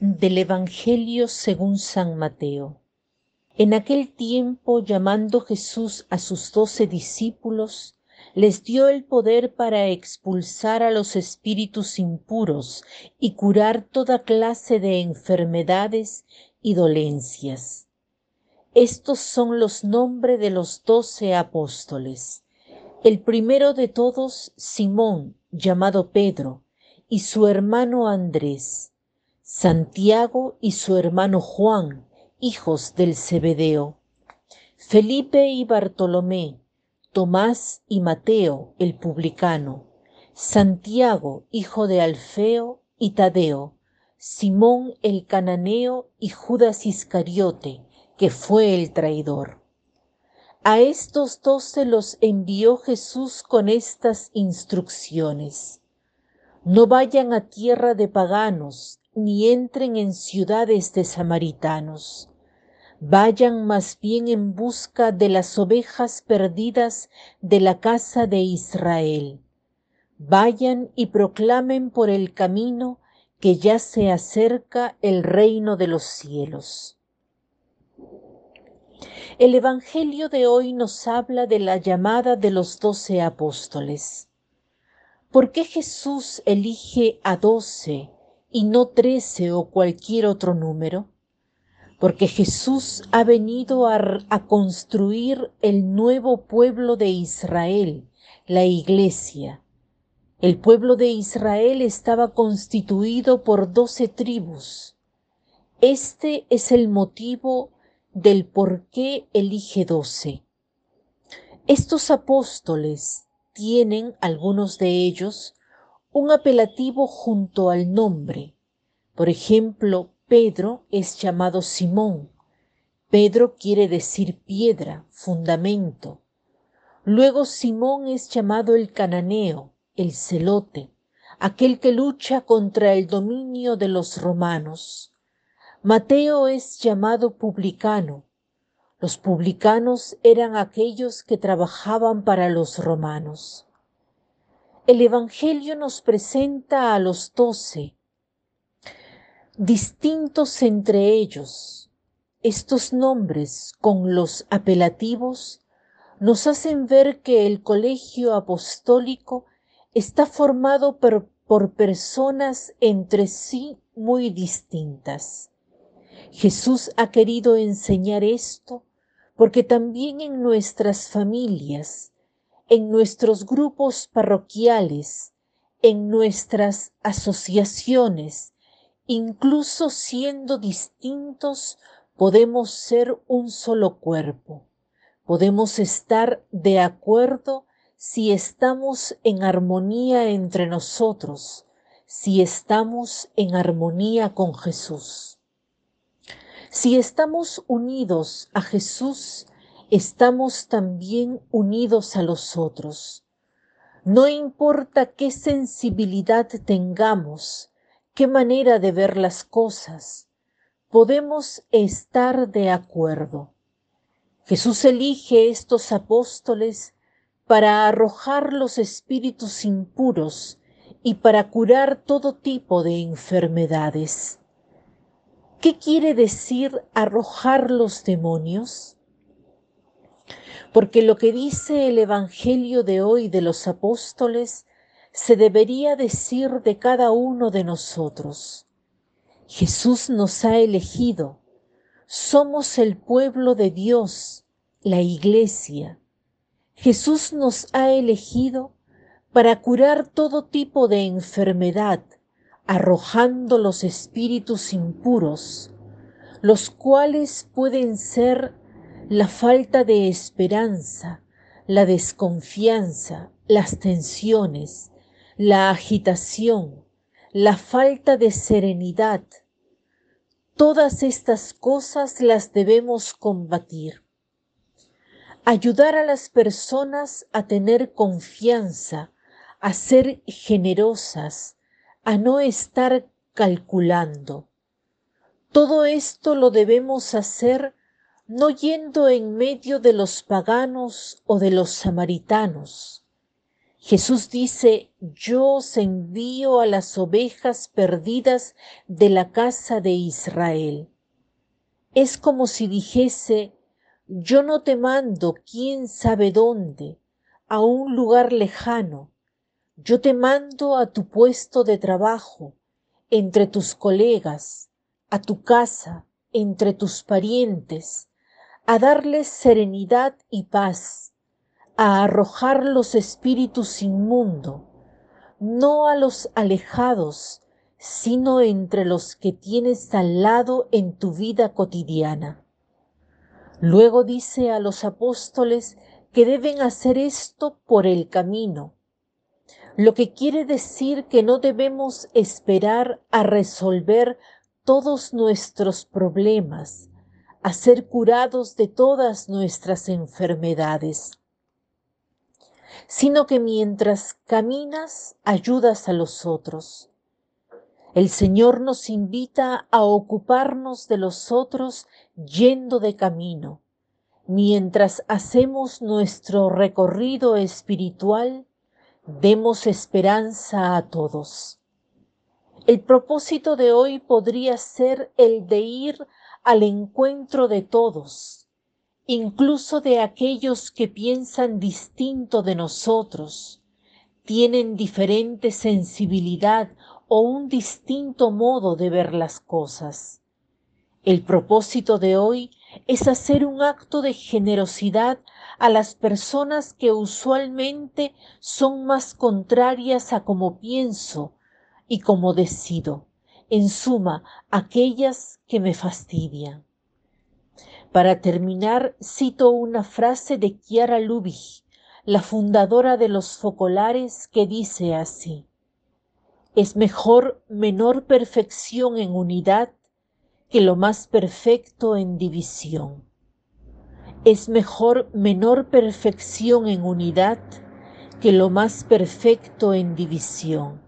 Del Evangelio según San Mateo. En aquel tiempo, llamando Jesús a sus doce discípulos, les dio el poder para expulsar a los espíritus impuros y curar toda clase de enfermedades y dolencias. Estos son los nombres de los doce apóstoles. El primero de todos, Simón, llamado Pedro, y su hermano Andrés, Santiago y su hermano Juan, hijos del Zebedeo, Felipe y Bartolomé, Tomás y Mateo, el publicano, Santiago, hijo de Alfeo y Tadeo, Simón el cananeo y Judas Iscariote, que fue el traidor. A estos doce los envió Jesús con estas instrucciones. No vayan a tierra de paganos, ni entren en ciudades de samaritanos. Vayan más bien en busca de las ovejas perdidas de la casa de Israel. Vayan y proclamen por el camino que ya se acerca el reino de los cielos. El Evangelio de hoy nos habla de la llamada de los doce apóstoles. ¿Por qué Jesús elige a doce y no trece o cualquier otro número? Porque Jesús ha venido a, a, construir el nuevo pueblo de Israel, la iglesia. El pueblo de Israel estaba constituido por doce tribus. Este es el motivo del por qué elige doce. Estos apóstoles tienen, algunos de ellos, un apelativo junto al nombre. Por ejemplo, Pedro es llamado Simón. Pedro quiere decir piedra, fundamento. Luego Simón es llamado el cananeo, el celote, aquel que lucha contra el dominio de los romanos. Mateo es llamado publicano. Los publicanos eran aquellos que trabajaban para los romanos. El Evangelio nos presenta a los doce, distintos entre ellos. Estos nombres con los apelativos nos hacen ver que el colegio apostólico está formado por, por personas entre sí muy distintas. Jesús ha querido enseñar esto porque también en nuestras familias, en nuestros grupos parroquiales, en nuestras asociaciones, incluso siendo distintos, podemos ser un solo cuerpo. Podemos estar de acuerdo si estamos en armonía entre nosotros, si estamos en armonía con Jesús. Si estamos unidos a Jesús, estamos también unidos a los otros. No importa qué sensibilidad tengamos, qué manera de ver las cosas, podemos estar de acuerdo. Jesús elige estos apóstoles para arrojar los espíritus impuros y para curar todo tipo de enfermedades. ¿Qué quiere decir arrojar los demonios? Porque lo que dice el Evangelio de hoy de los apóstoles se debería decir de cada uno de nosotros. Jesús nos ha elegido, somos el pueblo de Dios, la iglesia. Jesús nos ha elegido para curar todo tipo de enfermedad, arrojando los espíritus impuros, los cuales pueden ser la falta de esperanza, la desconfianza, las tensiones, la agitación, la falta de serenidad. Todas estas cosas las debemos combatir. Ayudar a las personas a tener confianza, a ser generosas, a no estar calculando. Todo esto lo debemos hacer no yendo en medio de los paganos o de los samaritanos. Jesús dice, yo os envío a las ovejas perdidas de la casa de Israel. Es como si dijese, yo no te mando quién sabe dónde, a un lugar lejano, yo te mando a tu puesto de trabajo, entre tus colegas, a tu casa, entre tus parientes, a darles serenidad y paz, a arrojar los espíritus inmundo, no a los alejados, sino entre los que tienes al lado en tu vida cotidiana. Luego dice a los apóstoles que deben hacer esto por el camino, lo que quiere decir que no debemos esperar a resolver todos nuestros problemas, a ser curados de todas nuestras enfermedades, sino que mientras caminas ayudas a los otros. El Señor nos invita a ocuparnos de los otros yendo de camino, mientras hacemos nuestro recorrido espiritual Demos esperanza a todos. El propósito de hoy podría ser el de ir al encuentro de todos, incluso de aquellos que piensan distinto de nosotros, tienen diferente sensibilidad o un distinto modo de ver las cosas. El propósito de hoy es hacer un acto de generosidad a las personas que usualmente son más contrarias a como pienso y como decido, en suma, aquellas que me fastidian. Para terminar, cito una frase de Chiara Lubich, la fundadora de los focolares, que dice así, es mejor menor perfección en unidad que lo más perfecto en división. Es mejor menor perfección en unidad que lo más perfecto en división.